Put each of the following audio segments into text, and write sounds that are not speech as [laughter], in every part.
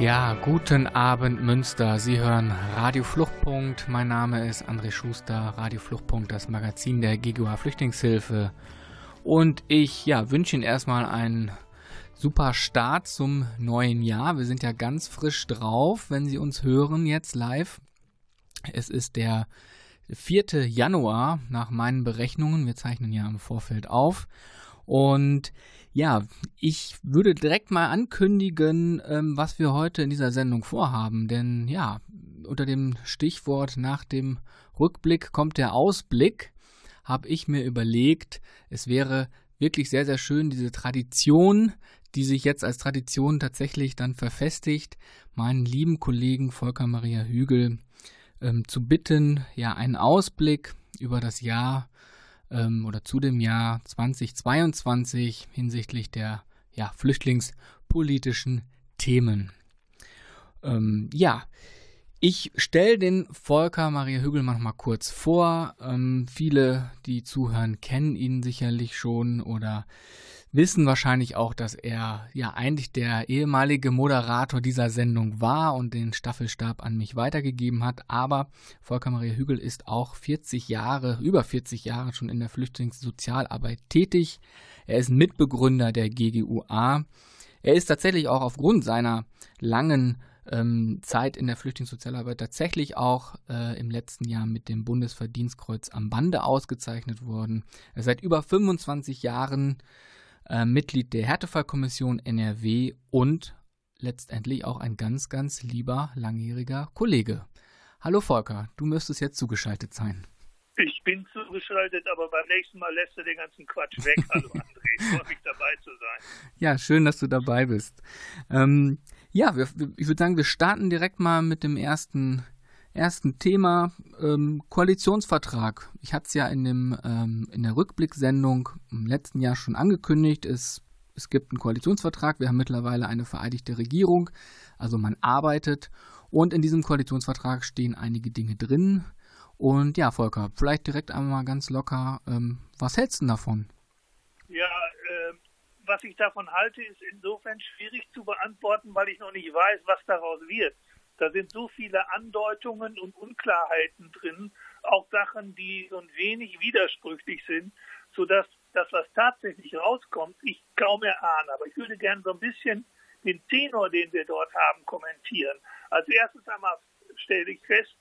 Ja, guten Abend Münster. Sie hören Radio Fluchtpunkt. Mein Name ist André Schuster, Radio Fluchtpunkt, das Magazin der GGUA Flüchtlingshilfe. Und ich ja, wünsche Ihnen erstmal einen super Start zum neuen Jahr. Wir sind ja ganz frisch drauf, wenn Sie uns hören jetzt live. Es ist der 4. Januar nach meinen Berechnungen. Wir zeichnen ja im Vorfeld auf. Und ja, ich würde direkt mal ankündigen, ähm, was wir heute in dieser Sendung vorhaben. Denn ja, unter dem Stichwort nach dem Rückblick kommt der Ausblick, habe ich mir überlegt, es wäre wirklich sehr, sehr schön, diese Tradition, die sich jetzt als Tradition tatsächlich dann verfestigt, meinen lieben Kollegen Volker Maria Hügel ähm, zu bitten, ja, einen Ausblick über das Jahr ähm, oder zu dem Jahr 2022 hinsichtlich der ja, flüchtlingspolitischen Themen. Ähm, ja, ich stelle den Volker Maria Hügelmann mal kurz vor. Ähm, viele, die zuhören, kennen ihn sicherlich schon oder wissen wahrscheinlich auch, dass er ja eigentlich der ehemalige Moderator dieser Sendung war und den Staffelstab an mich weitergegeben hat. Aber Volker Maria Hügel ist auch 40 Jahre, über 40 Jahre schon in der Flüchtlingssozialarbeit tätig. Er ist Mitbegründer der GGUA. Er ist tatsächlich auch aufgrund seiner langen ähm, Zeit in der Flüchtlingssozialarbeit tatsächlich auch äh, im letzten Jahr mit dem Bundesverdienstkreuz am Bande ausgezeichnet worden. Er ist seit über 25 Jahren äh, Mitglied der Härtefallkommission NRW und letztendlich auch ein ganz, ganz lieber langjähriger Kollege. Hallo Volker, du müsstest jetzt zugeschaltet sein. Ich bin zugeschaltet, aber beim nächsten Mal lässt du den ganzen Quatsch weg. [laughs] Hallo André, ich freue mich dabei zu sein. Ja, schön, dass du dabei bist. Ähm, ja, wir, ich würde sagen, wir starten direkt mal mit dem ersten ersten Thema ähm, Koalitionsvertrag. Ich hatte es ja in, dem, ähm, in der Rückblicksendung im letzten Jahr schon angekündigt. Es, es gibt einen Koalitionsvertrag. Wir haben mittlerweile eine vereidigte Regierung. Also man arbeitet. Und in diesem Koalitionsvertrag stehen einige Dinge drin. Und ja, Volker, vielleicht direkt einmal ganz locker. Ähm, was hältst du davon? Ja, äh, was ich davon halte, ist insofern schwierig zu beantworten, weil ich noch nicht weiß, was daraus wird. Da sind so viele Andeutungen und Unklarheiten drin, auch Sachen, die so ein wenig widersprüchlich sind, sodass das, was tatsächlich rauskommt, ich kaum erahne. Aber ich würde gerne so ein bisschen den Tenor, den wir dort haben, kommentieren. Als erstes einmal stelle ich fest,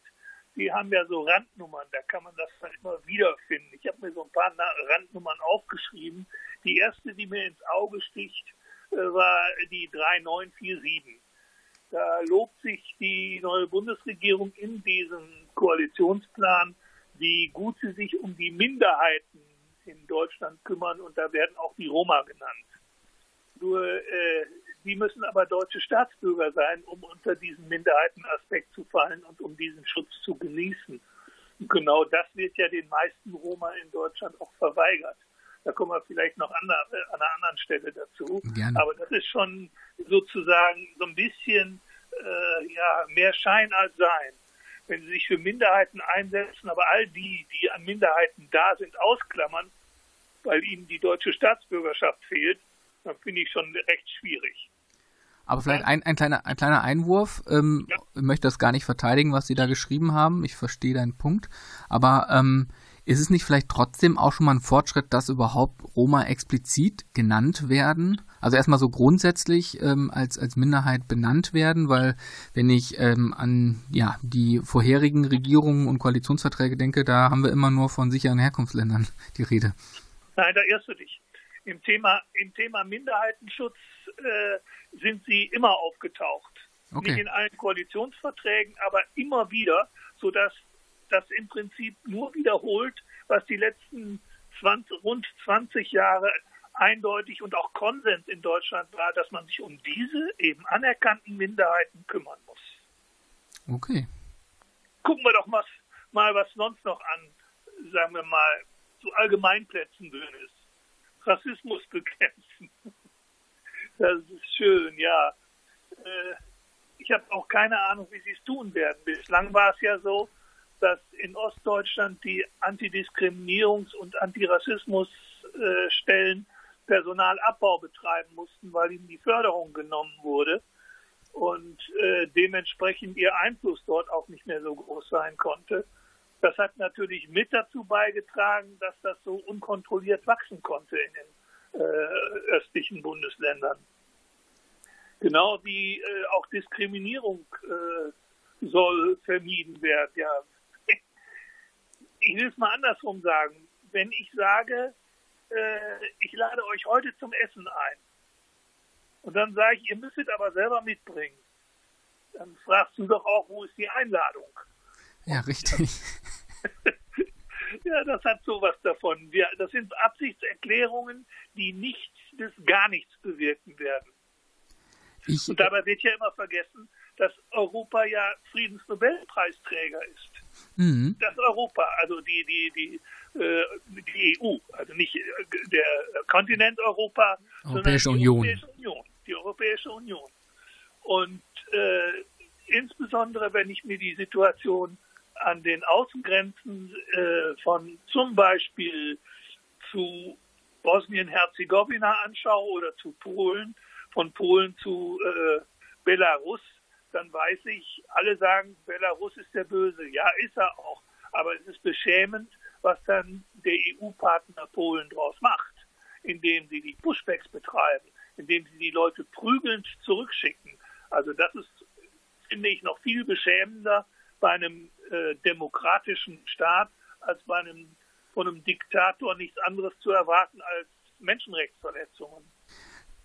die haben ja so Randnummern, da kann man das dann immer wiederfinden. Ich habe mir so ein paar Randnummern aufgeschrieben. Die erste, die mir ins Auge sticht, äh, war die 3947. Da lobt sich die neue Bundesregierung in diesem Koalitionsplan, wie gut sie sich um die Minderheiten in Deutschland kümmern und da werden auch die Roma genannt. Nur äh, die müssen aber deutsche Staatsbürger sein, um unter diesen Minderheitenaspekt zu fallen und um diesen Schutz zu genießen. Und genau das wird ja den meisten Roma in Deutschland auch verweigert. Da kommen wir vielleicht noch an, an einer anderen Stelle dazu. Gerne. Aber das ist schon sozusagen so ein bisschen äh, ja, mehr Schein als Sein. Wenn sie sich für Minderheiten einsetzen, aber all die, die an Minderheiten da sind, ausklammern, weil ihnen die deutsche Staatsbürgerschaft fehlt, dann finde ich schon recht schwierig. Aber vielleicht ein, ein, kleiner, ein kleiner Einwurf. Ähm, ja. Ich möchte das gar nicht verteidigen, was Sie da geschrieben haben. Ich verstehe deinen Punkt. Aber ähm, ist es nicht vielleicht trotzdem auch schon mal ein Fortschritt, dass überhaupt Roma explizit genannt werden? Also erstmal so grundsätzlich ähm, als, als Minderheit benannt werden, weil wenn ich ähm, an ja, die vorherigen Regierungen und Koalitionsverträge denke, da haben wir immer nur von sicheren Herkunftsländern die Rede. Nein, da irrst du dich. Im Thema, im Thema Minderheitenschutz äh, sind sie immer aufgetaucht. Okay. Nicht in allen Koalitionsverträgen, aber immer wieder, sodass das im Prinzip nur wiederholt, was die letzten 20, rund 20 Jahre eindeutig und auch Konsens in Deutschland war, dass man sich um diese eben anerkannten Minderheiten kümmern muss. Okay. Gucken wir doch mal, mal was sonst noch an, sagen wir mal, zu Allgemeinplätzen drin ist. Rassismus bekämpfen. [laughs] Das ist schön, ja. Äh, ich habe auch keine Ahnung, wie sie es tun werden. Bislang war es ja so, dass in Ostdeutschland die Antidiskriminierungs- und Antirassismusstellen Personalabbau betreiben mussten, weil ihnen die Förderung genommen wurde und äh, dementsprechend ihr Einfluss dort auch nicht mehr so groß sein konnte. Das hat natürlich mit dazu beigetragen, dass das so unkontrolliert wachsen konnte in den äh, östlichen Bundesländern. Genau wie äh, auch Diskriminierung äh, soll vermieden werden. Ja, ich will es mal andersrum sagen. Wenn ich sage, äh, ich lade euch heute zum Essen ein und dann sage ich, ihr müsstet aber selber mitbringen, dann fragst du doch auch, wo ist die Einladung? Ja, richtig. [laughs] ja, das hat sowas davon. Wir, das sind Absichtserklärungen, die nichts bis gar nichts bewirken werden. Ich, und dabei wird ja immer vergessen, dass Europa ja Friedensnobelpreisträger ist. Mhm. Das Europa, also die, die, die, äh, die EU, also nicht äh, der Kontinent Europa, Europäische sondern die Union. Europäische Union. Die Europäische Union. Und äh, insbesondere, wenn ich mir die Situation an den Außengrenzen äh, von zum Beispiel zu Bosnien-Herzegowina anschaue oder zu Polen, von Polen zu äh, Belarus, dann weiß ich, alle sagen, Belarus ist der Böse. Ja, ist er auch. Aber es ist beschämend, was dann der EU-Partner Polen draus macht, indem sie die Pushbacks betreiben, indem sie die Leute prügelnd zurückschicken. Also das ist, finde ich, noch viel beschämender bei einem äh, demokratischen Staat als bei einem von einem Diktator nichts anderes zu erwarten als Menschenrechtsverletzungen.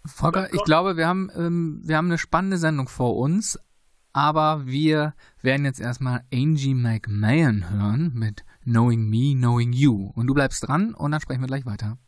Volker, ich glaube, wir haben, ähm, wir haben eine spannende Sendung vor uns, aber wir werden jetzt erstmal Angie McMahon hören mit Knowing Me, Knowing You. Und du bleibst dran und dann sprechen wir gleich weiter.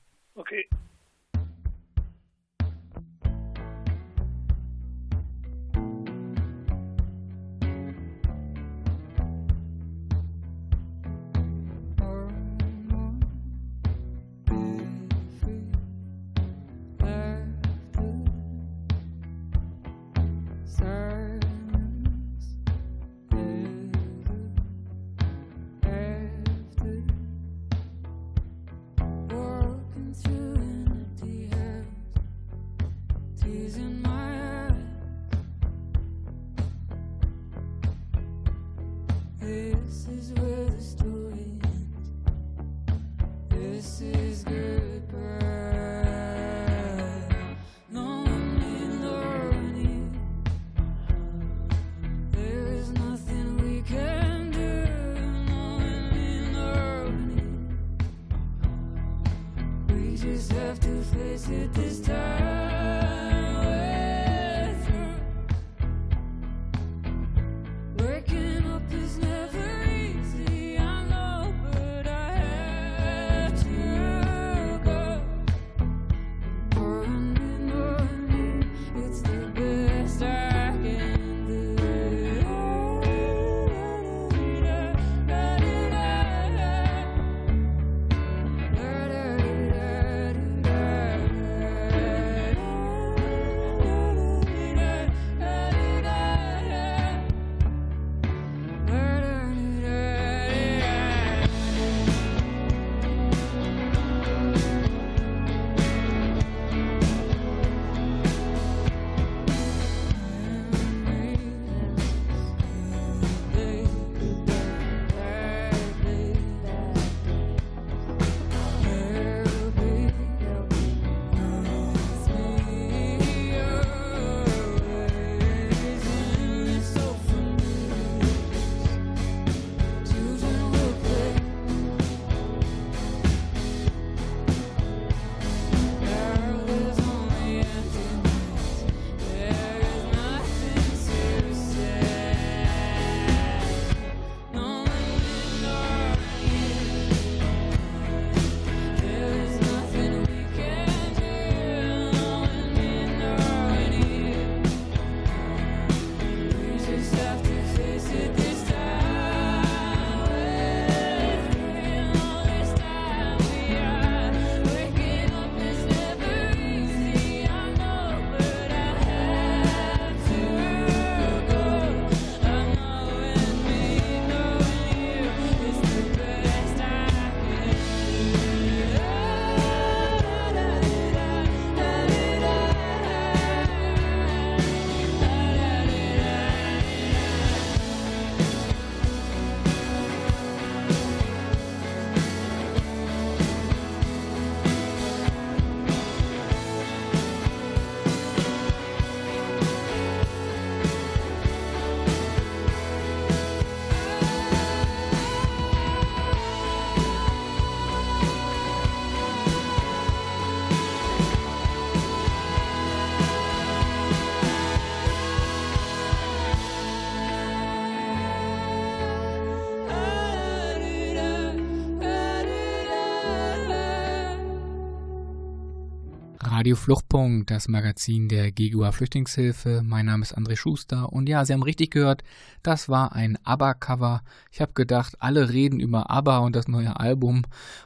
Radio Fluchtpunkt, das Magazin der GGUA Flüchtlingshilfe. Mein Name ist André Schuster und ja, Sie haben richtig gehört, das war ein ABBA-Cover. Ich habe gedacht, alle reden über ABBA und das neue Album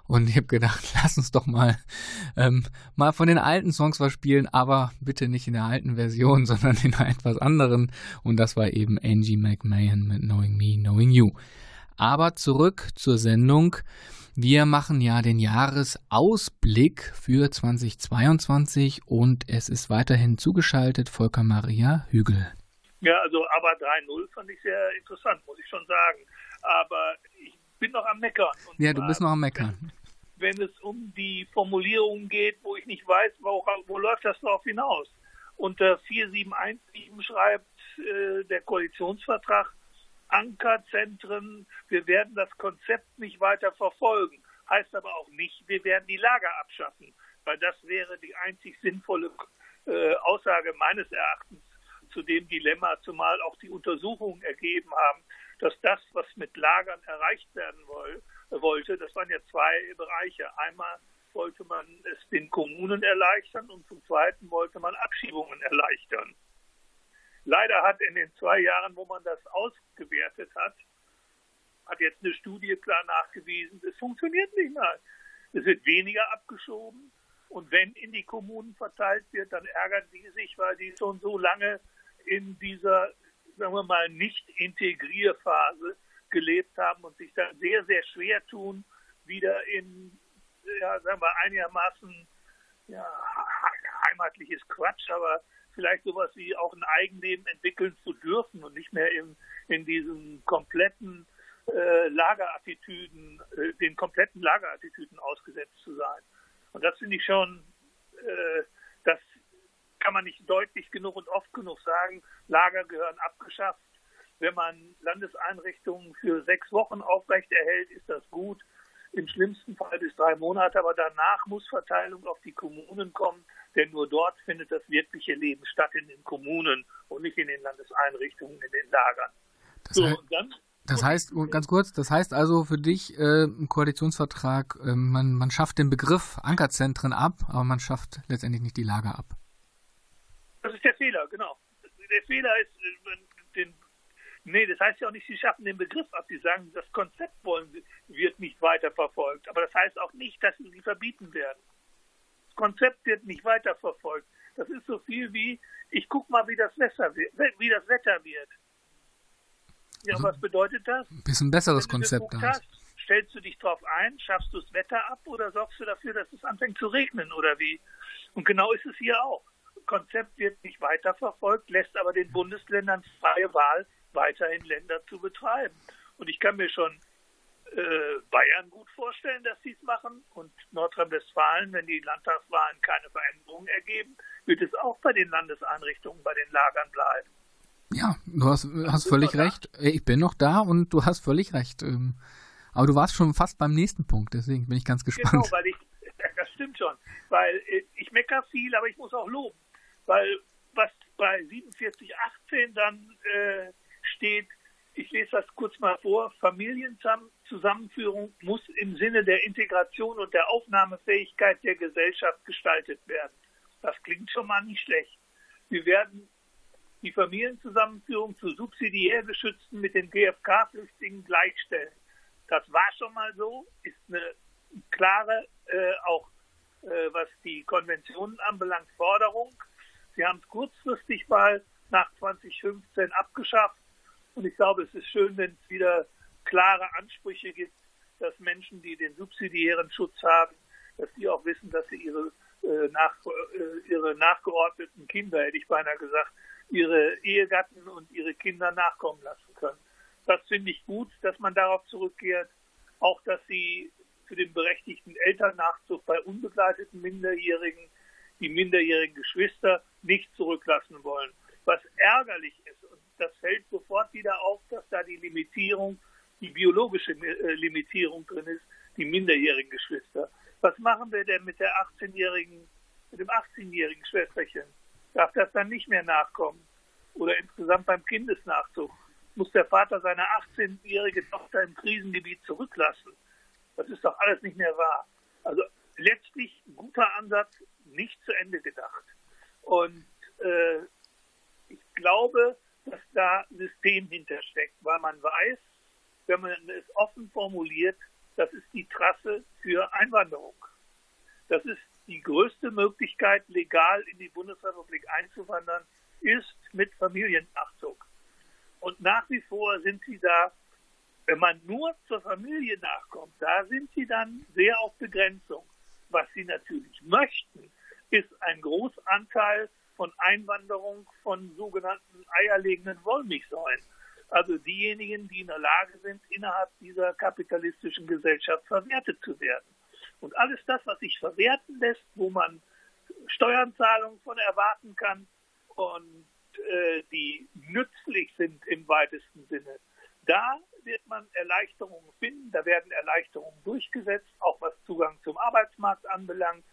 und ich habe gedacht, [laughs] lass uns doch mal ähm, mal von den alten Songs was spielen, aber bitte nicht in der alten Version, [laughs] sondern in einer etwas anderen und das war eben Angie McMahon mit Knowing Me, Knowing You. Aber zurück zur Sendung. Wir machen ja den Jahresausblick für 2022 und es ist weiterhin zugeschaltet Volker Maria Hügel. Ja, also aber 3-0 fand ich sehr interessant, muss ich schon sagen. Aber ich bin noch am Meckern. ja, du bist noch am Meckern. Wenn, [laughs] wenn es um die Formulierung geht, wo ich nicht weiß, wo, wo läuft das darauf hinaus? Unter 4717 schreibt äh, der Koalitionsvertrag, Ankerzentren. Wir werden das Konzept nicht weiter verfolgen. Heißt aber auch nicht, wir werden die Lager abschaffen, weil das wäre die einzig sinnvolle äh, Aussage meines Erachtens zu dem Dilemma, zumal auch die Untersuchungen ergeben haben, dass das, was mit Lagern erreicht werden woll, wollte, das waren ja zwei Bereiche. Einmal wollte man es den Kommunen erleichtern und zum Zweiten wollte man Abschiebungen erleichtern. Leider hat in den zwei Jahren, wo man das ausgewertet hat, hat jetzt eine Studie klar nachgewiesen, es funktioniert nicht mehr. Es wird weniger abgeschoben und wenn in die Kommunen verteilt wird, dann ärgern die sich, weil die schon so lange in dieser, sagen wir mal, Nicht-Integrierphase gelebt haben und sich dann sehr, sehr schwer tun, wieder in, ja, sagen wir, einigermaßen ja, heimatliches Quatsch, aber vielleicht sowas wie auch ein Eigenleben entwickeln zu dürfen und nicht mehr in, in diesen kompletten äh, Lagerattitüden, äh, den kompletten Lagerattitüden ausgesetzt zu sein. Und das finde ich schon, äh, das kann man nicht deutlich genug und oft genug sagen. Lager gehören abgeschafft. Wenn man Landeseinrichtungen für sechs Wochen aufrechterhält, ist das gut. Im schlimmsten Fall bis drei Monate, aber danach muss Verteilung auf die Kommunen kommen denn nur dort findet das wirkliche Leben statt in den Kommunen und nicht in den Landeseinrichtungen, in den Lagern. Das, so, heißt, dann, das heißt, ganz kurz, das heißt also für dich äh, im Koalitionsvertrag, äh, man, man schafft den Begriff Ankerzentren ab, aber man schafft letztendlich nicht die Lager ab. Das ist der Fehler, genau. Der Fehler ist, äh, den, nee, das heißt ja auch nicht, sie schaffen den Begriff ab. Sie sagen, das Konzept wollen, wird nicht weiterverfolgt. Aber das heißt auch nicht, dass sie sie verbieten werden. Konzept wird nicht weiterverfolgt. Das ist so viel wie, ich guck mal, wie das, Wetter wird, wie das Wetter wird. Ja, also, was bedeutet das? Ein bisschen besseres Konzept da. Hast, stellst du dich drauf ein, schaffst du das Wetter ab oder sorgst du dafür, dass es anfängt zu regnen oder wie? Und genau ist es hier auch. Konzept wird nicht weiterverfolgt, lässt aber den Bundesländern freie Wahl, weiterhin Länder zu betreiben. Und ich kann mir schon Bayern gut vorstellen, dass sie es machen. Und Nordrhein-Westfalen, wenn die Landtagswahlen keine Veränderungen ergeben, wird es auch bei den Landeseinrichtungen, bei den Lagern bleiben. Ja, du hast, hast völlig recht. Da? Ich bin noch da und du hast völlig recht. Ähm, aber du warst schon fast beim nächsten Punkt, deswegen bin ich ganz gespannt. Genau, weil ich, [laughs] das stimmt schon, weil äh, ich meckere viel, aber ich muss auch loben. Weil was bei 4718 dann äh, steht, ich lese das kurz mal vor, Familienzusammenführung muss im Sinne der Integration und der Aufnahmefähigkeit der Gesellschaft gestaltet werden. Das klingt schon mal nicht schlecht. Wir werden die Familienzusammenführung zu subsidiär geschützten mit den GfK-Flüchtlingen gleichstellen. Das war schon mal so, ist eine klare, äh, auch äh, was die Konventionen anbelangt, Forderung. Sie haben es kurzfristig mal nach 2015 abgeschafft und ich glaube, es ist schön, wenn es wieder klare Ansprüche gibt, dass Menschen, die den subsidiären Schutz haben, dass die auch wissen, dass sie ihre, äh, nach, äh, ihre nachgeordneten Kinder, hätte ich beinahe gesagt, ihre Ehegatten und ihre Kinder nachkommen lassen können. Das finde ich gut, dass man darauf zurückkehrt. Auch, dass sie für den berechtigten Elternnachzug bei unbegleiteten Minderjährigen die minderjährigen Geschwister nicht zurücklassen wollen. Was ärgerlich ist, und das fällt sofort wieder auf, dass da die Limitierung, die biologische äh, Limitierung drin ist, die minderjährigen Geschwister. Was machen wir denn mit der 18-jährigen, mit dem 18-jährigen Schwesterchen? Darf das dann nicht mehr nachkommen? Oder insgesamt beim Kindesnachzug? Muss der Vater seine 18-jährige Tochter im Krisengebiet zurücklassen? Das ist doch alles nicht mehr wahr. Also letztlich guter Ansatz, nicht zu Ende gedacht. Und äh, ich glaube, dass da System hintersteckt, weil man weiß, wenn man es offen formuliert, das ist die Trasse für Einwanderung. Das ist die größte Möglichkeit, legal in die Bundesrepublik einzuwandern, ist mit Familiennachzug. Und nach wie vor sind sie da, wenn man nur zur Familie nachkommt, da sind sie dann sehr auf Begrenzung. Was sie natürlich möchten, ist ein Großanteil von Einwanderung von sogenannten eierlegenden Wollmilchsäulen. Also diejenigen, die in der Lage sind, innerhalb dieser kapitalistischen Gesellschaft verwertet zu werden. Und alles das, was sich verwerten lässt, wo man Steuerzahlungen von erwarten kann und äh, die nützlich sind im weitesten Sinne, da wird man Erleichterungen finden, da werden Erleichterungen durchgesetzt, auch was Zugang zum Arbeitsmarkt anbelangt,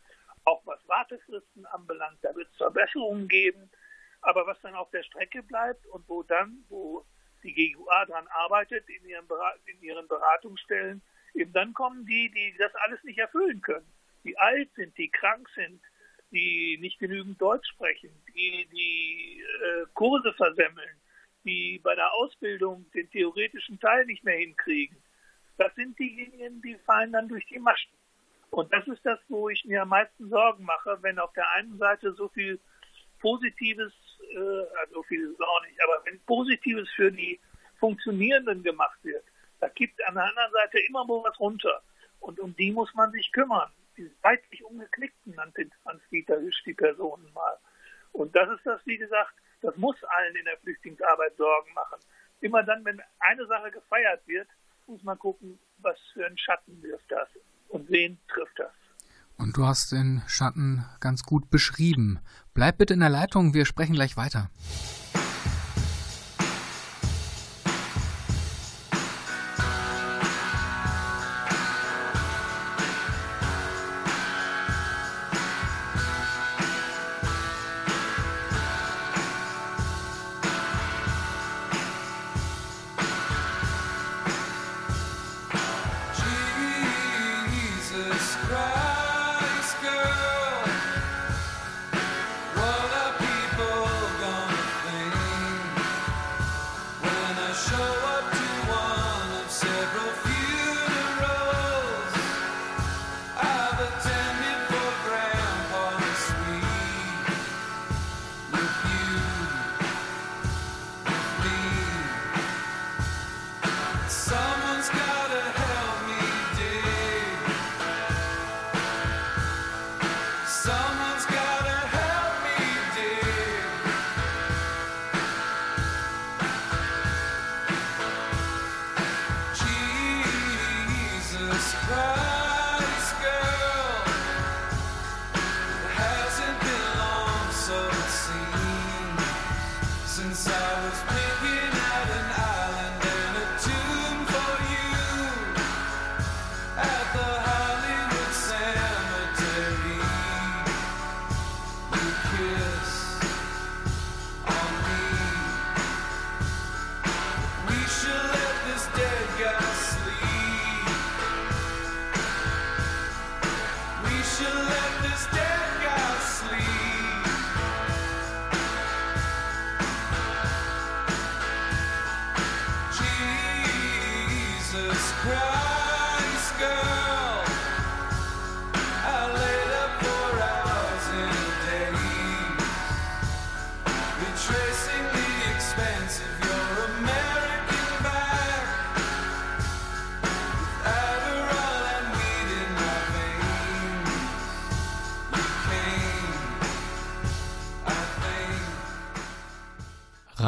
auch was Wartefristen anbelangt, da wird es Verbesserungen geben. Aber was dann auf der Strecke bleibt und wo dann, wo die GUA daran arbeitet in ihren, in ihren Beratungsstellen, eben dann kommen die, die das alles nicht erfüllen können. Die alt sind, die krank sind, die nicht genügend Deutsch sprechen, die die äh, Kurse versemmeln, die bei der Ausbildung den theoretischen Teil nicht mehr hinkriegen. Das sind diejenigen, die fallen dann durch die Maschen. Und das ist das, wo ich mir am meisten Sorgen mache, wenn auf der einen Seite so viel Positives, äh, also viel ist auch nicht, aber wenn Positives für die Funktionierenden gemacht wird, da gibt an der anderen Seite immer wo was runter. Und um die muss man sich kümmern. Die seitlich umgeknickten nannte Hans-Dieter Hüsch die Personen mal. Und das ist das, wie gesagt, das muss allen in der Flüchtlingsarbeit Sorgen machen. Immer dann, wenn eine Sache gefeiert wird, muss man gucken, was für einen Schatten wirft das und wen trifft das. Und du hast den Schatten ganz gut beschrieben. Bleib bitte in der Leitung, wir sprechen gleich weiter.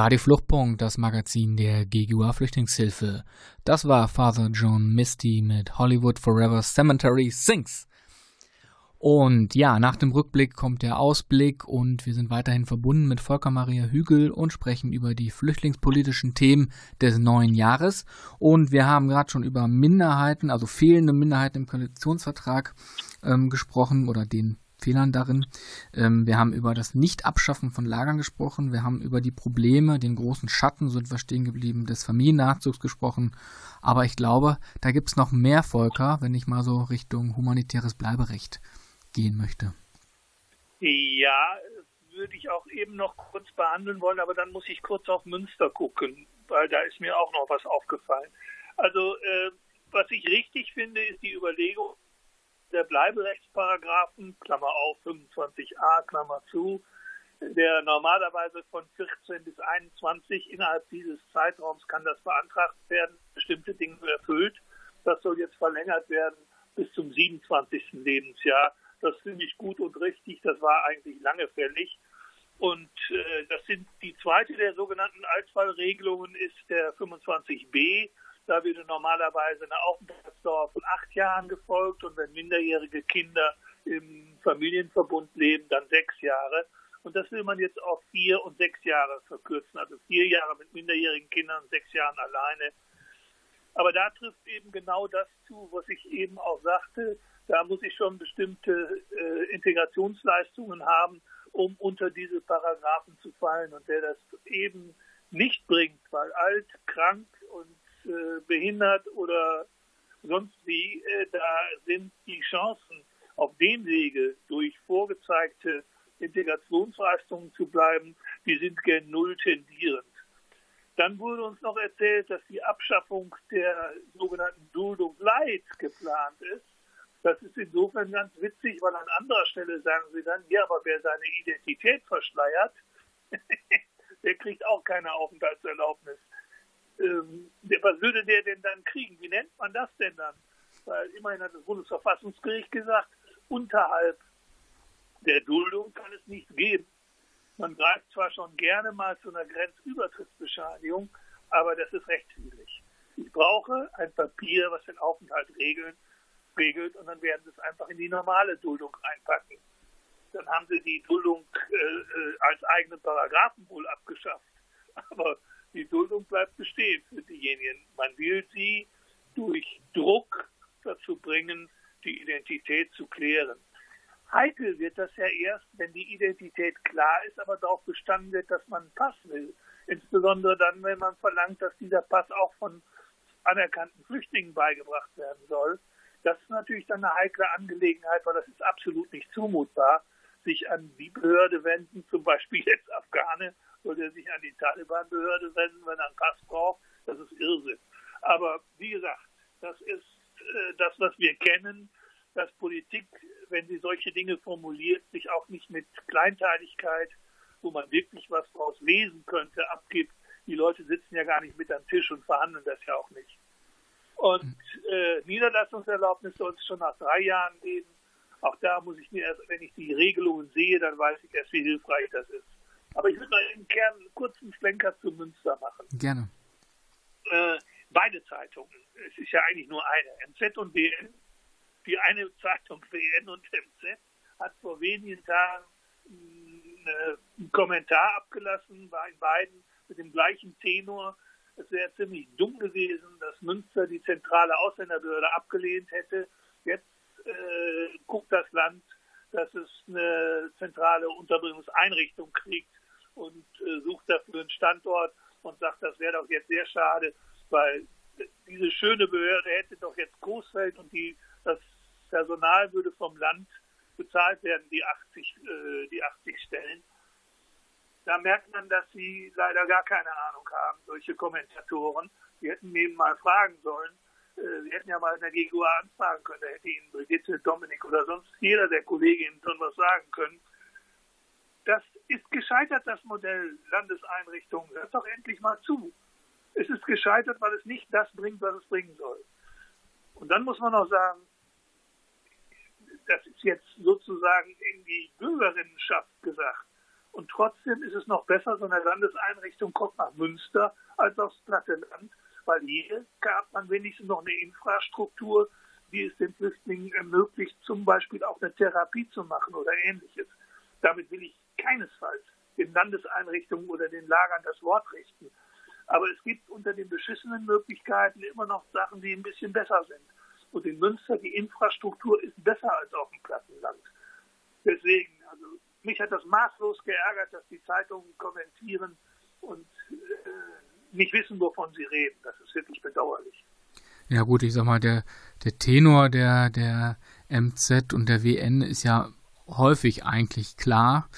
Radio Fluchtpunkt, das Magazin der GGUA Flüchtlingshilfe. Das war Father John Misty mit Hollywood Forever Cemetery Sings. Und ja, nach dem Rückblick kommt der Ausblick und wir sind weiterhin verbunden mit Volker Maria Hügel und sprechen über die flüchtlingspolitischen Themen des neuen Jahres. Und wir haben gerade schon über Minderheiten, also fehlende Minderheiten im Koalitionsvertrag ähm, gesprochen oder den Fehlern darin. Ähm, wir haben über das Nicht-Abschaffen von Lagern gesprochen. Wir haben über die Probleme, den großen Schatten, so sind wir stehen geblieben, des Familiennachzugs gesprochen. Aber ich glaube, da gibt es noch mehr Volker, wenn ich mal so Richtung humanitäres Bleiberecht gehen möchte. Ja, würde ich auch eben noch kurz behandeln wollen, aber dann muss ich kurz auf Münster gucken, weil da ist mir auch noch was aufgefallen. Also, äh, was ich richtig finde, ist die Überlegung der Bleiberechtsparagraphen, Klammer auf, 25a, Klammer zu, der normalerweise von 14 bis 21 innerhalb dieses Zeitraums kann das beantragt werden, bestimmte Dinge erfüllt. Das soll jetzt verlängert werden bis zum 27. Lebensjahr. Das finde ich gut und richtig. Das war eigentlich lange fällig. Und äh, das sind die zweite der sogenannten Altfallregelungen ist der 25b. Da würde normalerweise eine Aufenthaltsdauer von acht Jahren gefolgt und wenn minderjährige Kinder im Familienverbund leben, dann sechs Jahre. Und das will man jetzt auf vier und sechs Jahre verkürzen. Also vier Jahre mit minderjährigen Kindern, sechs Jahren alleine. Aber da trifft eben genau das zu, was ich eben auch sagte. Da muss ich schon bestimmte äh, Integrationsleistungen haben, um unter diese Paragraphen zu fallen. Und der das eben nicht bringt, weil alt, krank äh, behindert oder sonst wie, äh, da sind die Chancen auf dem Wege durch vorgezeigte Integrationsleistungen zu bleiben, die sind gen Null tendierend. Dann wurde uns noch erzählt, dass die Abschaffung der sogenannten Duldung Leid geplant ist. Das ist insofern ganz witzig, weil an anderer Stelle sagen sie dann, ja, aber wer seine Identität verschleiert, [laughs] der kriegt auch keine Aufenthaltserlaubnis. Ähm, was würde der denn dann kriegen? Wie nennt man das denn dann? Weil immerhin hat das Bundesverfassungsgericht gesagt, unterhalb der Duldung kann es nichts geben. Man greift zwar schon gerne mal zu einer Grenzübertrittsbescheinigung, aber das ist rechtswidrig. Ich brauche ein Papier, was den Aufenthalt regeln, regelt und dann werden sie es einfach in die normale Duldung einpacken. Dann haben sie die Duldung äh, äh als eigenen Paragraphen wohl abgeschafft. [laughs] Aber die Duldung bleibt bestehen für diejenigen. Man will sie durch Druck dazu bringen, die Identität zu klären. Heikel wird das ja erst, wenn die Identität klar ist, aber darauf bestanden wird, dass man einen Pass will. Insbesondere dann, wenn man verlangt, dass dieser Pass auch von anerkannten Flüchtlingen beigebracht werden soll. Das ist natürlich dann eine heikle Angelegenheit, weil das ist absolut nicht zumutbar, sich an die Behörde wenden, zum Beispiel jetzt Afghane, oder sich an die Taliban-Behörde wenden, wenn er einen Pass braucht. Das ist Irrsinn. Aber wie gesagt, das ist äh, das, was wir kennen dass Politik, wenn sie solche Dinge formuliert, sich auch nicht mit Kleinteiligkeit, wo man wirklich was draus lesen könnte, abgibt. Die Leute sitzen ja gar nicht mit am Tisch und verhandeln das ja auch nicht. Und äh, Niederlassungserlaubnis soll es schon nach drei Jahren geben. Auch da muss ich mir erst, wenn ich die Regelungen sehe, dann weiß ich erst, wie hilfreich das ist. Aber ich würde mal im Kern einen kurzen Schlenker zu Münster machen. Gerne. Äh, beide Zeitungen, es ist ja eigentlich nur eine, MZ und BN, die eine Zeitung [laughs] WN und MZ hat vor wenigen Tagen äh, einen Kommentar abgelassen, war in beiden mit dem gleichen Tenor. Es wäre ziemlich dumm gewesen, dass Münster die zentrale Ausländerbehörde abgelehnt hätte. Jetzt äh, guckt das Land, dass es eine zentrale Unterbringungseinrichtung kriegt und äh, sucht dafür einen Standort und sagt, das wäre doch jetzt sehr schade, weil diese schöne Behörde hätte doch jetzt Großfeld und die das Personal würde vom Land bezahlt werden, die 80, äh, die 80 Stellen. Da merkt man, dass sie leider gar keine Ahnung haben, solche Kommentatoren. Sie hätten eben mal fragen sollen. Äh, sie hätten ja mal in der GGUA anfragen können. Da hätte Ihnen Brigitte, Dominik oder sonst jeder der Kolleginnen schon was sagen können. Das ist gescheitert, das Modell Landeseinrichtungen. Hört doch endlich mal zu. Es ist gescheitert, weil es nicht das bringt, was es bringen soll. Und dann muss man auch sagen, das ist jetzt sozusagen in die Bürgerinnenschaft gesagt. Und trotzdem ist es noch besser, so eine Landeseinrichtung kommt nach Münster als aufs platte Land, weil hier gab man wenigstens noch eine Infrastruktur, die es den Flüchtlingen ermöglicht, zum Beispiel auch eine Therapie zu machen oder ähnliches. Damit will ich keinesfalls den Landeseinrichtungen oder den Lagern das Wort richten. Aber es gibt unter den beschissenen Möglichkeiten immer noch Sachen, die ein bisschen besser sind. Und in Münster, die Infrastruktur ist besser als auf dem Plattenland. Deswegen, also mich hat das maßlos geärgert, dass die Zeitungen kommentieren und äh, nicht wissen, wovon sie reden. Das ist wirklich bedauerlich. Ja gut, ich sag mal, der, der Tenor der, der MZ und der WN ist ja häufig eigentlich klar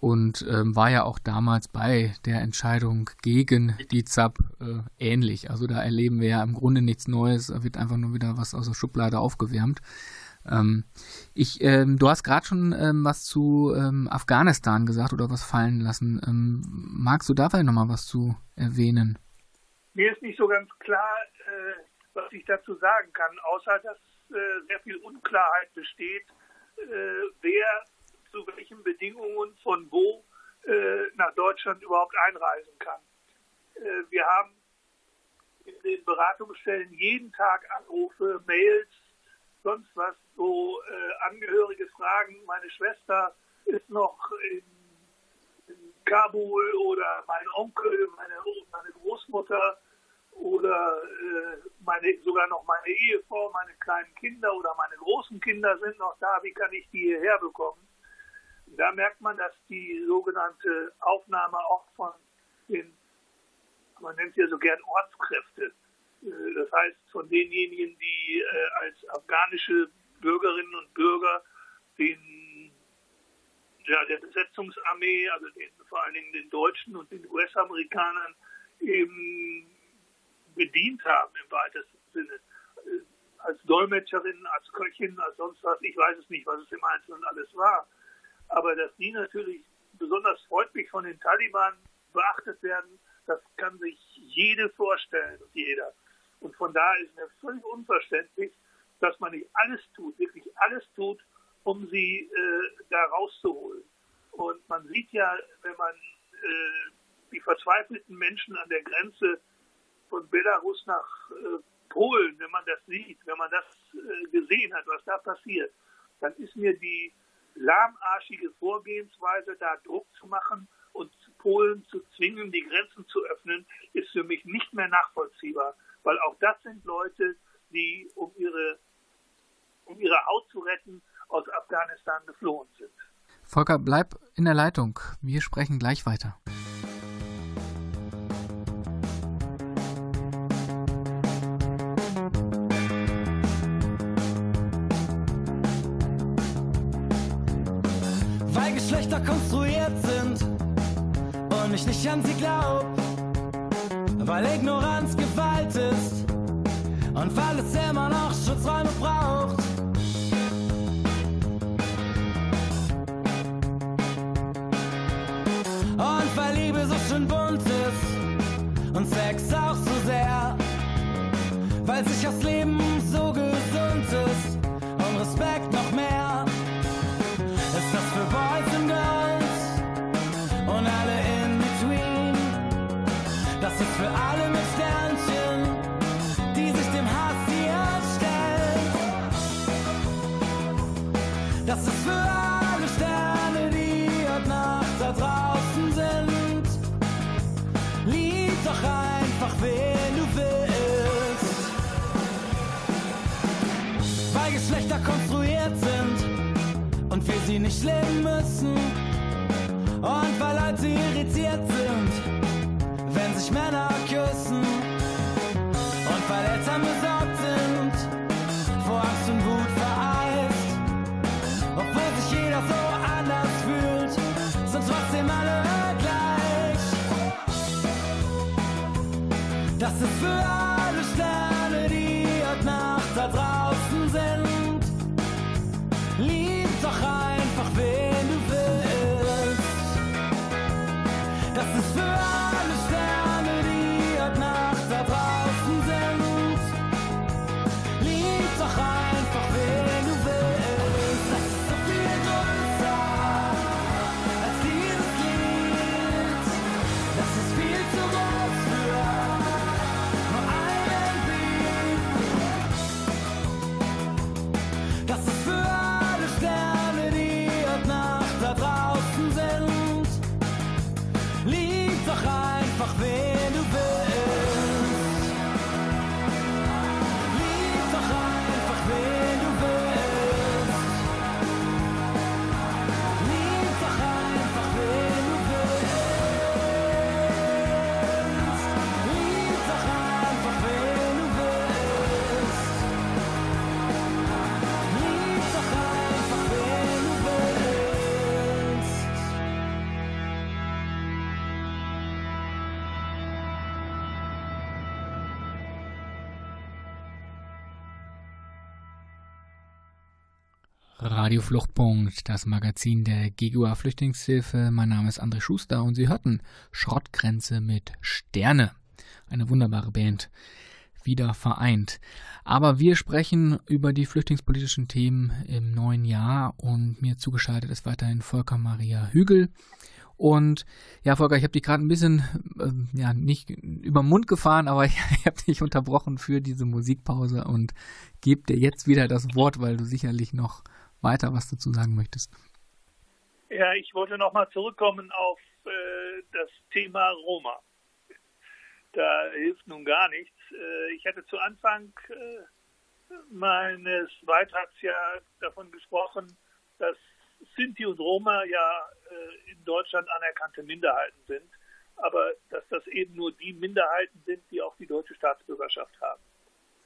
und ähm, war ja auch damals bei der Entscheidung gegen die ZAP äh, ähnlich. Also da erleben wir ja im Grunde nichts Neues, da wird einfach nur wieder was aus der Schublade aufgewärmt. Ähm, ich, ähm, du hast gerade schon ähm, was zu ähm, Afghanistan gesagt oder was fallen lassen. Ähm, magst du da vielleicht nochmal was zu erwähnen? Mir ist nicht so ganz klar, äh, was ich dazu sagen kann, außer dass äh, sehr viel Unklarheit besteht, äh, wer zu welchen Bedingungen von wo äh, nach Deutschland überhaupt einreisen kann. Äh, wir haben in den Beratungsstellen jeden Tag Anrufe, Mails, sonst was, wo äh, Angehörige fragen, meine Schwester ist noch in, in Kabul oder mein Onkel, meine, meine Großmutter oder äh, meine, sogar noch meine Ehefrau, meine kleinen Kinder oder meine großen Kinder sind noch da, wie kann ich die hierher bekommen? Da merkt man, dass die sogenannte Aufnahme auch von den, man nennt sie ja so gern Ortskräfte, äh, das heißt von denjenigen, die äh, als afghanische Bürgerinnen und Bürger den, ja, der Besetzungsarmee, also den, vor allen Dingen den Deutschen und den US-Amerikanern eben bedient haben im weitesten Sinne. Äh, als Dolmetscherin, als Köchin, als sonst was. Ich weiß es nicht, was es im Einzelnen alles war. Aber dass die natürlich besonders freundlich von den Taliban beachtet werden, das kann sich jede vorstellen und jeder. Und von daher ist mir völlig unverständlich, dass man nicht alles tut, wirklich alles tut, um sie äh, da rauszuholen. Und man sieht ja, wenn man äh, die verzweifelten Menschen an der Grenze von Belarus nach äh, Polen, wenn man das sieht, wenn man das äh, gesehen hat, was da passiert, dann ist mir die lahmarschige Vorgehensweise, da Druck zu machen und Polen zu zwingen, die Grenzen zu öffnen, ist für mich nicht mehr nachvollziehbar, weil auch das sind Leute, die um ihre, um ihre Haut zu retten, aus Afghanistan geflohen sind. Volker, bleib in der Leitung. Wir sprechen gleich weiter. Nicht an sie glaub, weil Ignoranz Gewalt ist und weil es immer noch Schutzräume braucht. Und weil Liebe so schön bunt ist und Sex auch so sehr, weil sich das Leben so sie nicht leben müssen. Und weil Leute irritiert sind, wenn sich Männer küssen. Und weil Eltern besorgt sind, vor Angst und Wut vereist. Obwohl sich jeder so anders fühlt, sind trotzdem alle gleich. Das ist für alle Sterne, Radio Fluchtpunkt, das Magazin der GGUA Flüchtlingshilfe. Mein Name ist André Schuster und Sie hörten Schrottgrenze mit Sterne. Eine wunderbare Band. Wieder vereint. Aber wir sprechen über die flüchtlingspolitischen Themen im neuen Jahr und mir zugeschaltet ist weiterhin Volker Maria Hügel. Und ja, Volker, ich habe dich gerade ein bisschen, äh, ja, nicht über den Mund gefahren, aber ich, [laughs] ich habe dich unterbrochen für diese Musikpause und gebe dir jetzt wieder das Wort, weil du sicherlich noch weiter was dazu sagen möchtest. Ja, ich wollte nochmal zurückkommen auf äh, das Thema Roma. Da hilft nun gar nichts. Äh, ich hatte zu Anfang äh, meines Beitrags ja davon gesprochen, dass Sinti und Roma ja äh, in Deutschland anerkannte Minderheiten sind, aber dass das eben nur die Minderheiten sind, die auch die deutsche Staatsbürgerschaft haben.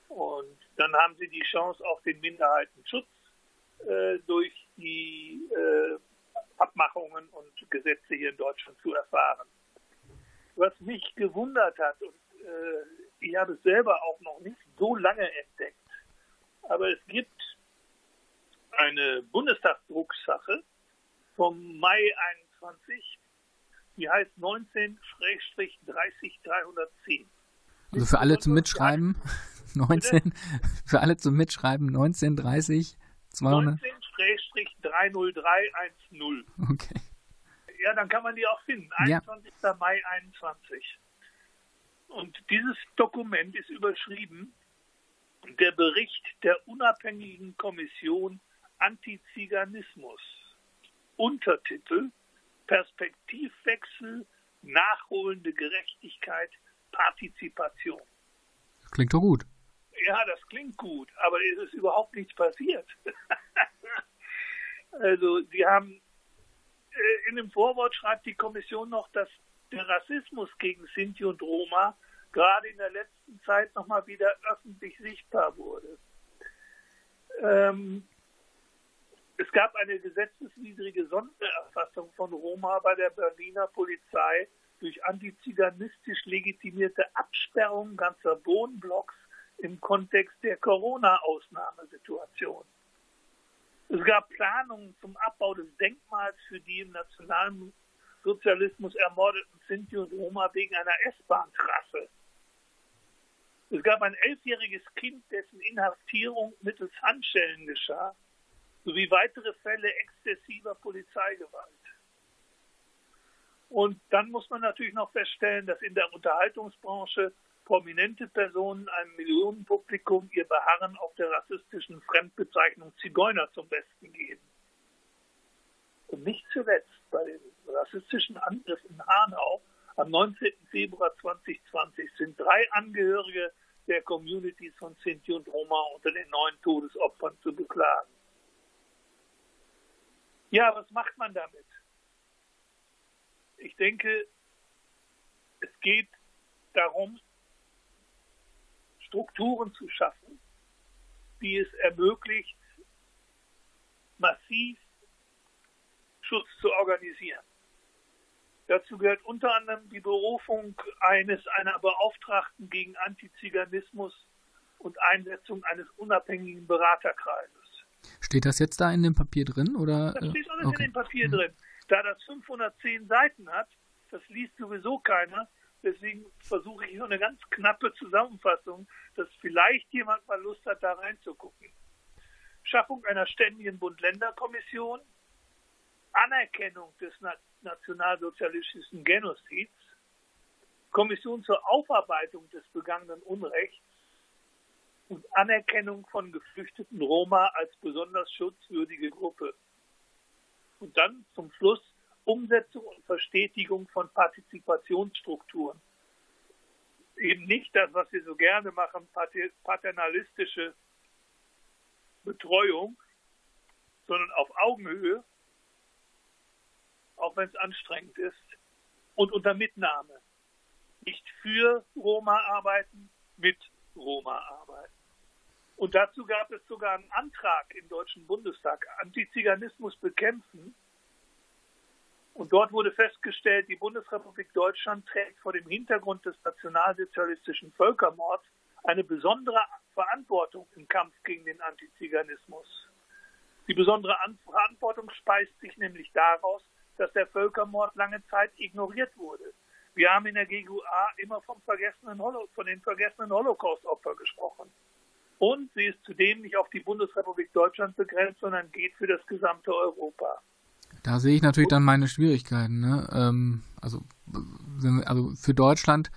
Und dann haben sie die Chance auf den Minderheitenschutz äh, durch die äh, Abmachungen und Gesetze hier in Deutschland zu erfahren. Was mich gewundert hat, und äh, ich habe es selber auch noch nicht so lange entdeckt, aber es gibt eine Bundestagsdrucksache vom Mai 21, die heißt 19-30310. Also für alle zum Mitschreiben, [laughs] 19, für alle zum Mitschreiben, 1930 200. 19-30310. [laughs] Okay. Ja, dann kann man die auch finden. 21. Ja. Mai 21. Und dieses Dokument ist überschrieben der Bericht der unabhängigen Kommission Antiziganismus. Untertitel Perspektivwechsel, nachholende Gerechtigkeit, Partizipation. Klingt doch gut ja, das klingt gut, aber es ist überhaupt nichts passiert. [laughs] also sie haben äh, in dem Vorwort schreibt die Kommission noch, dass der Rassismus gegen Sinti und Roma gerade in der letzten Zeit nochmal wieder öffentlich sichtbar wurde. Ähm, es gab eine gesetzeswidrige Sondererfassung von Roma bei der Berliner Polizei durch antiziganistisch legitimierte Absperrung ganzer Wohnblocks im Kontext der Corona-Ausnahmesituation. Es gab Planungen zum Abbau des Denkmals für die im nationalen Sozialismus ermordeten Sinti und Roma wegen einer S-Bahn-Trasse. Es gab ein elfjähriges Kind, dessen Inhaftierung mittels Handschellen geschah, sowie weitere Fälle exzessiver Polizeigewalt. Und dann muss man natürlich noch feststellen, dass in der Unterhaltungsbranche prominente Personen einem Millionenpublikum ihr Beharren auf der rassistischen Fremdbezeichnung Zigeuner zum Besten geben. Und nicht zuletzt bei dem rassistischen Angriff in Hanau am 19. Februar 2020 sind drei Angehörige der Communities von Sinti und Roma unter den neuen Todesopfern zu beklagen. Ja, was macht man damit? Ich denke, es geht darum, Strukturen zu schaffen, die es ermöglicht, massiv Schutz zu organisieren. Dazu gehört unter anderem die Berufung eines einer Beauftragten gegen Antiziganismus und Einsetzung eines unabhängigen Beraterkreises. Steht das jetzt da in dem Papier drin? Oder? Das steht alles okay. in dem Papier drin. Da das 510 Seiten hat, das liest sowieso keiner, Deswegen versuche ich nur eine ganz knappe Zusammenfassung, dass vielleicht jemand mal Lust hat, da reinzugucken. Schaffung einer ständigen Bund-Länder-Kommission, Anerkennung des nationalsozialistischen Genozids, Kommission zur Aufarbeitung des begangenen Unrechts und Anerkennung von geflüchteten Roma als besonders schutzwürdige Gruppe. Und dann zum Schluss Umsetzung und Verstetigung von Partizipationsstrukturen. Eben nicht das, was wir so gerne machen, paternalistische Betreuung, sondern auf Augenhöhe, auch wenn es anstrengend ist, und unter Mitnahme. Nicht für Roma arbeiten, mit Roma arbeiten. Und dazu gab es sogar einen Antrag im Deutschen Bundestag, Antiziganismus bekämpfen, und dort wurde festgestellt, die Bundesrepublik Deutschland trägt vor dem Hintergrund des nationalsozialistischen Völkermords eine besondere Verantwortung im Kampf gegen den Antiziganismus. Die besondere Verantwortung speist sich nämlich daraus, dass der Völkermord lange Zeit ignoriert wurde. Wir haben in der GUA immer vom vergessenen von den vergessenen Holocaust-Opfern gesprochen. Und sie ist zudem nicht auf die Bundesrepublik Deutschland begrenzt, sondern geht für das gesamte Europa. Da sehe ich natürlich dann meine Schwierigkeiten. Ne? Ähm, also, also für Deutschland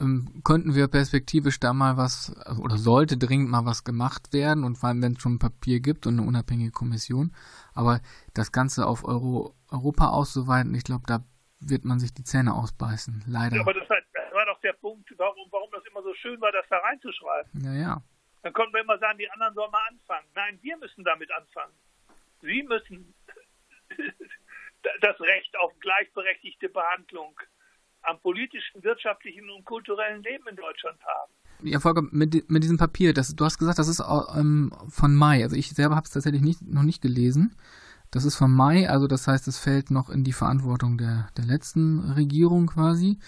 ähm, könnten wir perspektivisch da mal was, also, oder sollte dringend mal was gemacht werden und vor allem, wenn es schon ein Papier gibt und eine unabhängige Kommission. Aber das Ganze auf Euro, Europa auszuweiten, ich glaube, da wird man sich die Zähne ausbeißen, leider. Ja, aber das, das, war doch der Punkt, warum, warum das immer so schön war, das da reinzuschreiben. Ja, ja. Dann konnten wir immer sagen, die anderen sollen mal anfangen. Nein, wir müssen damit anfangen. Sie müssen [laughs] das Recht auf gleichberechtigte Behandlung am politischen, wirtschaftlichen und kulturellen Leben in Deutschland haben. Ja, Volker, mit, mit diesem Papier, das, du hast gesagt, das ist ähm, von Mai. Also ich selber habe es tatsächlich nicht, noch nicht gelesen. Das ist von Mai, also das heißt, es fällt noch in die Verantwortung der, der letzten Regierung quasi.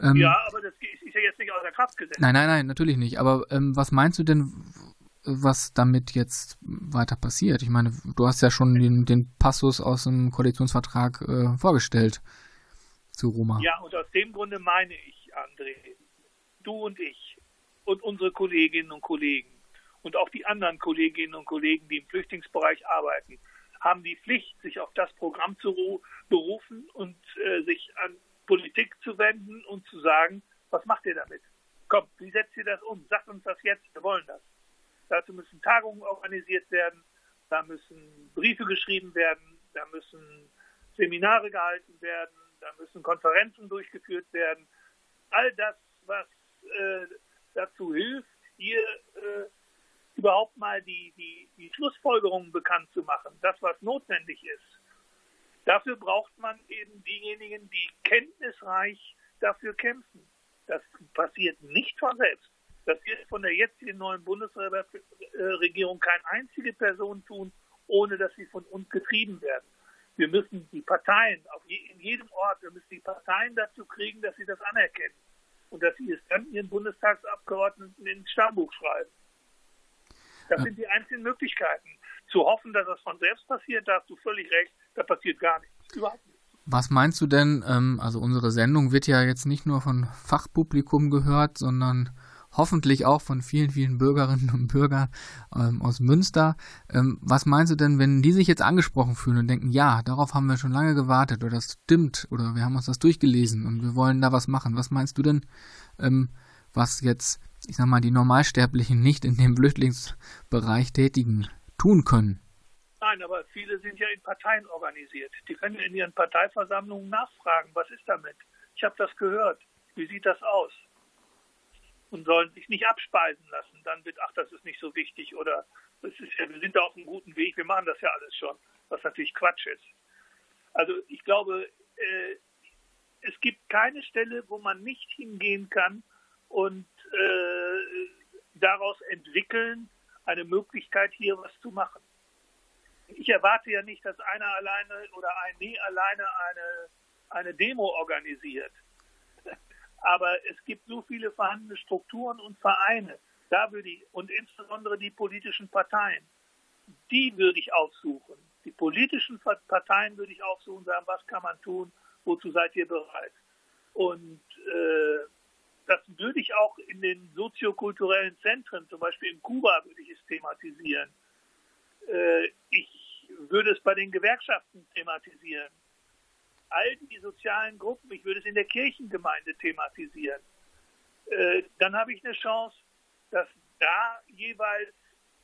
Ähm, ja, aber das ist ja jetzt nicht außer Kraft gesetzt. Nein, nein, nein, natürlich nicht. Aber ähm, was meinst du denn, was damit jetzt weiter passiert? Ich meine, du hast ja schon den, den Passus aus dem Koalitionsvertrag äh, vorgestellt zu Roma. Ja, und aus dem Grunde meine ich, André, du und ich und unsere Kolleginnen und Kollegen und auch die anderen Kolleginnen und Kollegen, die im Flüchtlingsbereich arbeiten, haben die Pflicht, sich auf das Programm zu berufen und äh, sich an Politik zu wenden und zu sagen, was macht ihr damit? Kommt, wie setzt ihr das um? Sagt uns das jetzt, wir wollen das. Dazu müssen Tagungen organisiert werden, da müssen Briefe geschrieben werden, da müssen Seminare gehalten werden, da müssen Konferenzen durchgeführt werden. All das, was äh, dazu hilft, hier äh, überhaupt mal die, die, die Schlussfolgerungen bekannt zu machen, das, was notwendig ist. Dafür braucht man eben diejenigen, die kenntnisreich dafür kämpfen. Das passiert nicht von selbst. Das wird von der jetzigen neuen Bundesregierung keine einzige Person tun, ohne dass sie von uns getrieben werden. Wir müssen die Parteien je, in jedem Ort, wir müssen die Parteien dazu kriegen, dass sie das anerkennen und dass sie es dann ihren Bundestagsabgeordneten ins Stammbuch schreiben. Das sind die einzigen Möglichkeiten. Zu hoffen, dass das von selbst passiert, da hast du völlig recht, da passiert gar nichts. Überhaupt nichts. Was meinst du denn, ähm, also unsere Sendung wird ja jetzt nicht nur von Fachpublikum gehört, sondern hoffentlich auch von vielen, vielen Bürgerinnen und Bürgern ähm, aus Münster. Ähm, was meinst du denn, wenn die sich jetzt angesprochen fühlen und denken, ja, darauf haben wir schon lange gewartet oder das stimmt oder wir haben uns das durchgelesen und wir wollen da was machen. Was meinst du denn, ähm, was jetzt, ich sag mal, die Normalsterblichen nicht in dem Flüchtlingsbereich tätigen tun können? Nein, aber viele sind ja in Parteien organisiert. Die können in ihren Parteiversammlungen nachfragen, was ist damit? Ich habe das gehört. Wie sieht das aus? Und sollen sich nicht abspeisen lassen. Dann wird, ach, das ist nicht so wichtig oder ist wir sind da auf einem guten Weg, wir machen das ja alles schon, was natürlich Quatsch ist. Also ich glaube, äh, es gibt keine Stelle, wo man nicht hingehen kann und äh, daraus entwickeln, eine Möglichkeit, hier was zu machen. Ich erwarte ja nicht, dass einer alleine oder ein nie alleine eine, eine Demo organisiert. Aber es gibt so viele vorhandene Strukturen und Vereine. Da würde ich, und insbesondere die politischen Parteien, die würde ich aufsuchen. Die politischen Parteien würde ich aufsuchen sagen, was kann man tun, wozu seid ihr bereit? Und äh, das würde ich auch in den soziokulturellen Zentren, zum Beispiel in Kuba, würde ich es thematisieren. Äh, ich würde es bei den Gewerkschaften thematisieren all die sozialen Gruppen, ich würde es in der Kirchengemeinde thematisieren, äh, dann habe ich eine Chance, dass da jeweils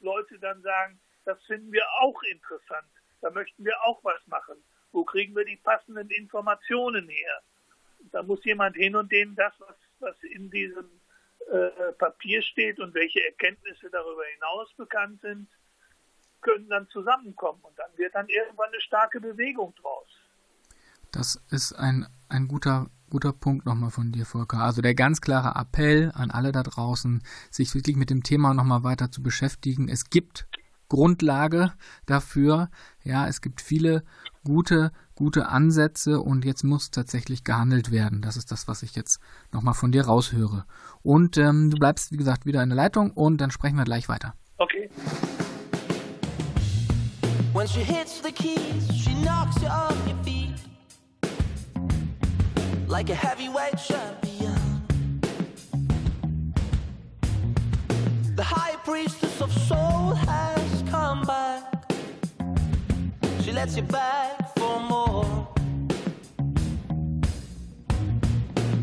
Leute dann sagen, das finden wir auch interessant, da möchten wir auch was machen. Wo kriegen wir die passenden Informationen her? Da muss jemand hin und denen das, was, was in diesem äh, Papier steht und welche Erkenntnisse darüber hinaus bekannt sind, können dann zusammenkommen und dann wird dann irgendwann eine starke Bewegung draus. Das ist ein, ein guter, guter Punkt nochmal von dir, Volker. Also der ganz klare Appell an alle da draußen, sich wirklich mit dem Thema nochmal weiter zu beschäftigen. Es gibt Grundlage dafür. Ja, es gibt viele gute, gute Ansätze und jetzt muss tatsächlich gehandelt werden. Das ist das, was ich jetzt nochmal von dir raushöre. Und ähm, du bleibst, wie gesagt, wieder in der Leitung und dann sprechen wir gleich weiter. Okay. When she hits the keys, she knocks you off your feet like a heavyweight champion. The high priestess of soul has come back. She lets you back for more.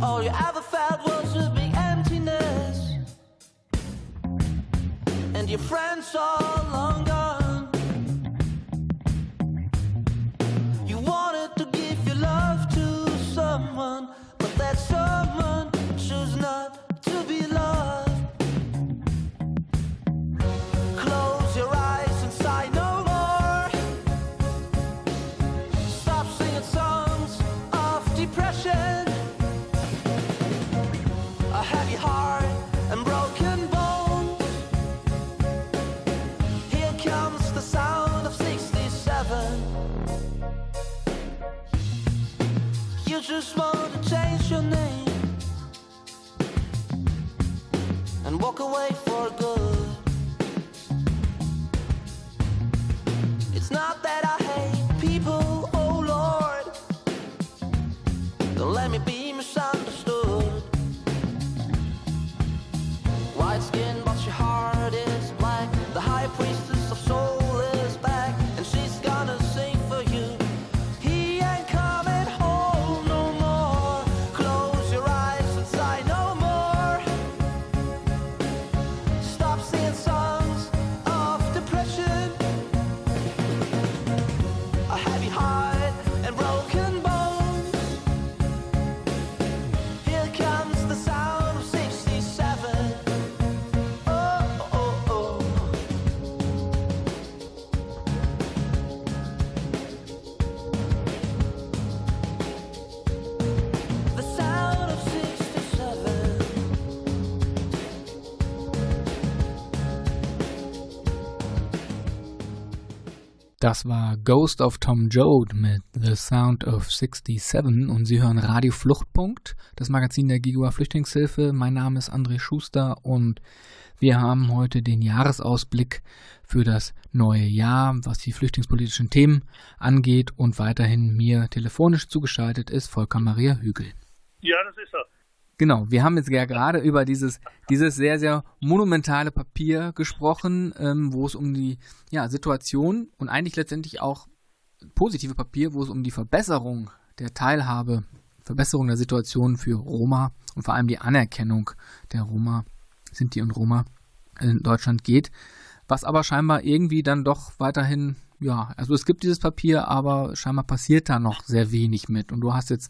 All you ever felt was a big emptiness, and your friends are long gone. Just want to change your name and walk away Das war Ghost of Tom Joad mit The Sound of 67 und Sie hören Radio Fluchtpunkt, das Magazin der Gigua Flüchtlingshilfe. Mein Name ist André Schuster und wir haben heute den Jahresausblick für das neue Jahr, was die flüchtlingspolitischen Themen angeht und weiterhin mir telefonisch zugeschaltet ist Volker Maria Hügel. Ja, das ist er. Genau, wir haben jetzt ja gerade über dieses, dieses sehr, sehr monumentale Papier gesprochen, ähm, wo es um die ja, Situation und eigentlich letztendlich auch positive Papier, wo es um die Verbesserung der Teilhabe, Verbesserung der Situation für Roma und vor allem die Anerkennung der Roma, Sinti und Roma in Deutschland geht, was aber scheinbar irgendwie dann doch weiterhin, ja, also es gibt dieses Papier, aber scheinbar passiert da noch sehr wenig mit. Und du hast jetzt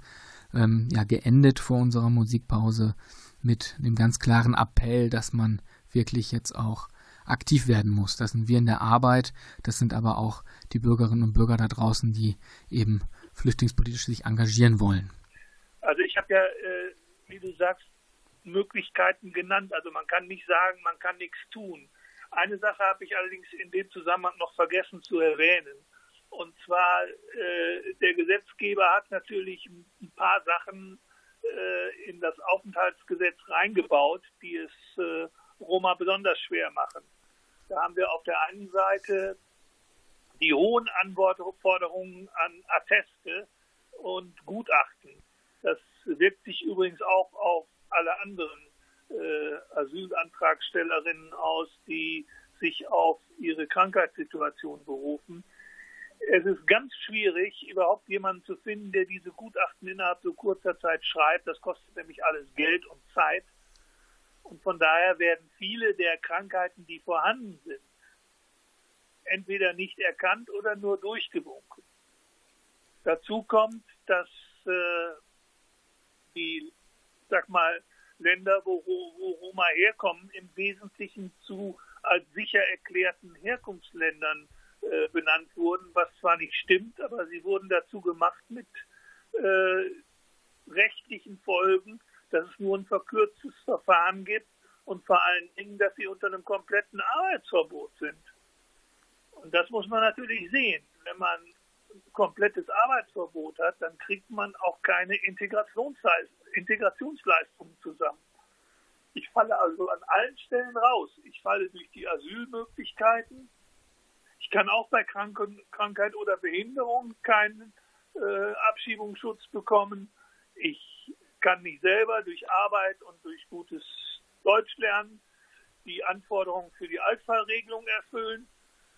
ähm, ja, geendet vor unserer Musikpause mit dem ganz klaren Appell, dass man wirklich jetzt auch aktiv werden muss. Das sind wir in der Arbeit, das sind aber auch die Bürgerinnen und Bürger da draußen, die eben flüchtlingspolitisch sich engagieren wollen. Also ich habe ja, äh, wie du sagst, Möglichkeiten genannt. Also man kann nicht sagen, man kann nichts tun. Eine Sache habe ich allerdings in dem Zusammenhang noch vergessen zu erwähnen. Und zwar, äh, der Gesetzgeber hat natürlich ein paar Sachen äh, in das Aufenthaltsgesetz reingebaut, die es äh, Roma besonders schwer machen. Da haben wir auf der einen Seite die hohen Anforderungen an Atteste und Gutachten. Das wirkt sich übrigens auch auf alle anderen äh, Asylantragstellerinnen aus, die sich auf ihre Krankheitssituation berufen. Es ist ganz schwierig, überhaupt jemanden zu finden, der diese Gutachten innerhalb so kurzer Zeit schreibt. Das kostet nämlich alles Geld und Zeit. Und von daher werden viele der Krankheiten, die vorhanden sind, entweder nicht erkannt oder nur durchgewunken. Dazu kommt, dass äh, die, sag mal, Länder, wo, wo Roma herkommen, im Wesentlichen zu als sicher erklärten Herkunftsländern äh, benannt wurden, was zwar nicht stimmt, aber sie wurden dazu gemacht mit äh, rechtlichen Folgen, dass es nur ein verkürztes Verfahren gibt und vor allen Dingen, dass sie unter einem kompletten Arbeitsverbot sind. Und das muss man natürlich sehen. Wenn man ein komplettes Arbeitsverbot hat, dann kriegt man auch keine Integrationsleistungen zusammen. Ich falle also an allen Stellen raus. Ich falle durch die Asylmöglichkeiten, Ich kann auch bei Kranken, Krankheit oder Behinderung keinen äh, Abschiebungsschutz bekommen. Ich kann mich selber durch Arbeit und durch gutes Deutschlernen die Anforderungen für die Altfallregelung erfüllen,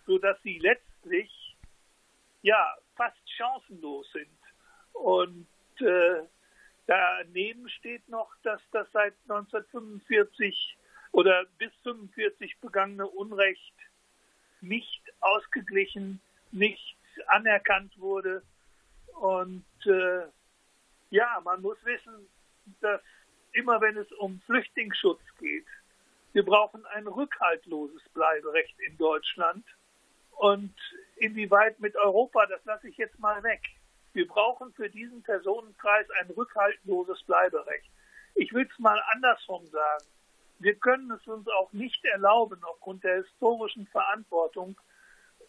sodass sie letztlich ja fast chancenlos sind. Und äh, daneben steht noch, dass das seit 1945 oder bis 1945 begangene Unrecht nicht ausgeglichen, nicht anerkannt wurde. Und äh, ja, man muss wissen, dass immer wenn es um Flüchtlingsschutz geht, wir brauchen ein rückhaltloses Bleiberecht in Deutschland. Und inwieweit mit Europa, das lasse ich jetzt mal weg. Wir brauchen für diesen Personenkreis ein rückhaltloses Bleiberecht. Ich will es mal andersrum sagen. Wir können es uns auch nicht erlauben, aufgrund der historischen Verantwortung,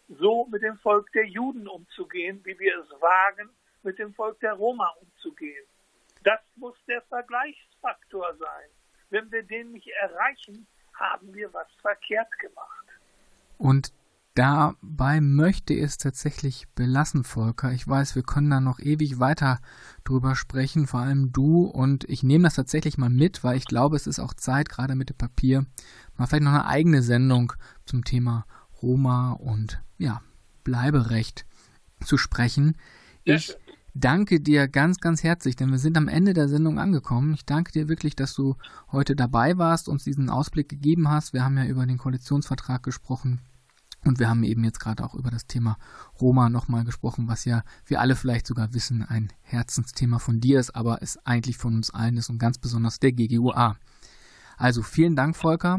so mit dem Volk der Juden umzugehen, wie wir es wagen, mit dem Volk der Roma umzugehen. Das muss der Vergleichsfaktor sein. Wenn wir den nicht erreichen, haben wir was verkehrt gemacht. Und dabei möchte ich es tatsächlich belassen, Volker. Ich weiß, wir können da noch ewig weiter drüber sprechen, vor allem du. Und ich nehme das tatsächlich mal mit, weil ich glaube, es ist auch Zeit, gerade mit dem Papier, mal vielleicht noch eine eigene Sendung zum Thema Roma und ja, Bleiberecht zu sprechen. Ich danke dir ganz, ganz herzlich, denn wir sind am Ende der Sendung angekommen. Ich danke dir wirklich, dass du heute dabei warst, uns diesen Ausblick gegeben hast. Wir haben ja über den Koalitionsvertrag gesprochen. Und wir haben eben jetzt gerade auch über das Thema Roma nochmal gesprochen, was ja wir alle vielleicht sogar wissen, ein Herzensthema von dir ist, aber es eigentlich von uns allen ist und ganz besonders der GGUA. Also vielen Dank, Volker.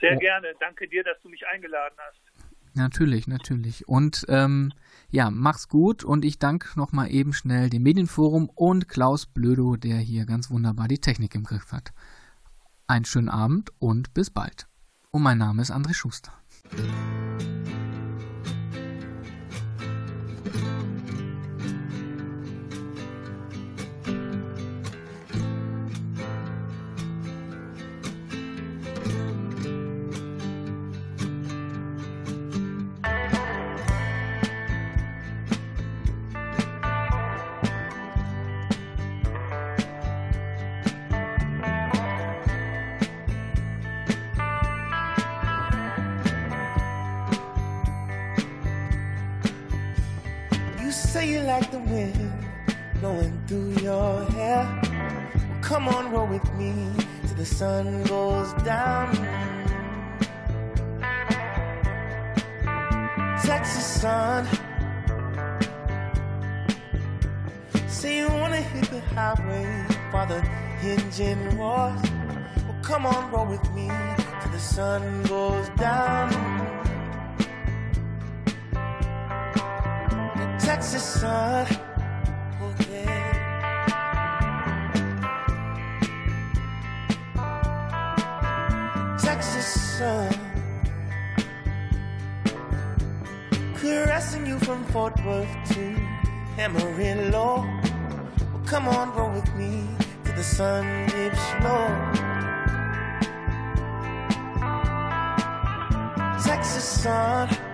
Sehr oh. gerne. Danke dir, dass du mich eingeladen hast. Natürlich, natürlich. Und ähm, ja, mach's gut und ich danke nochmal eben schnell dem Medienforum und Klaus Blödo, der hier ganz wunderbar die Technik im Griff hat. Einen schönen Abend und bis bald. Und mein Name ist André Schuster. Say you wanna hit the highway while the engine roars. Well, come on, roll with me till the sun goes down. The Texas sun, oh yeah. Texas sun. caressing you from Fort Worth to Amarillo. Come on, roll with me till the sun dips low. Texas sun.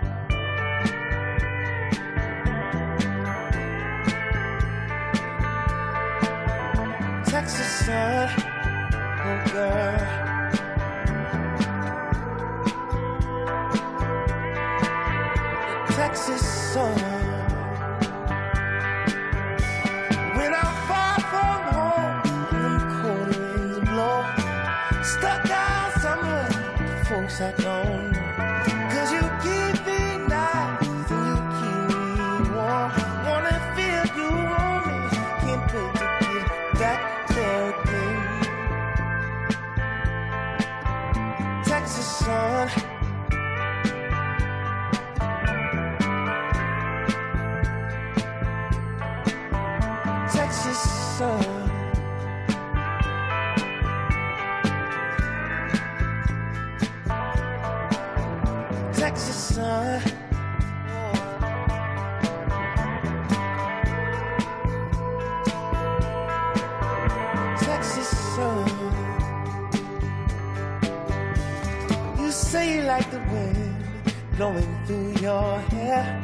blowing through your hair.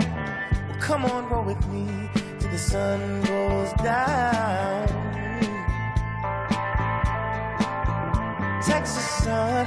Well, come on, roll with me till the sun goes down. Texas sun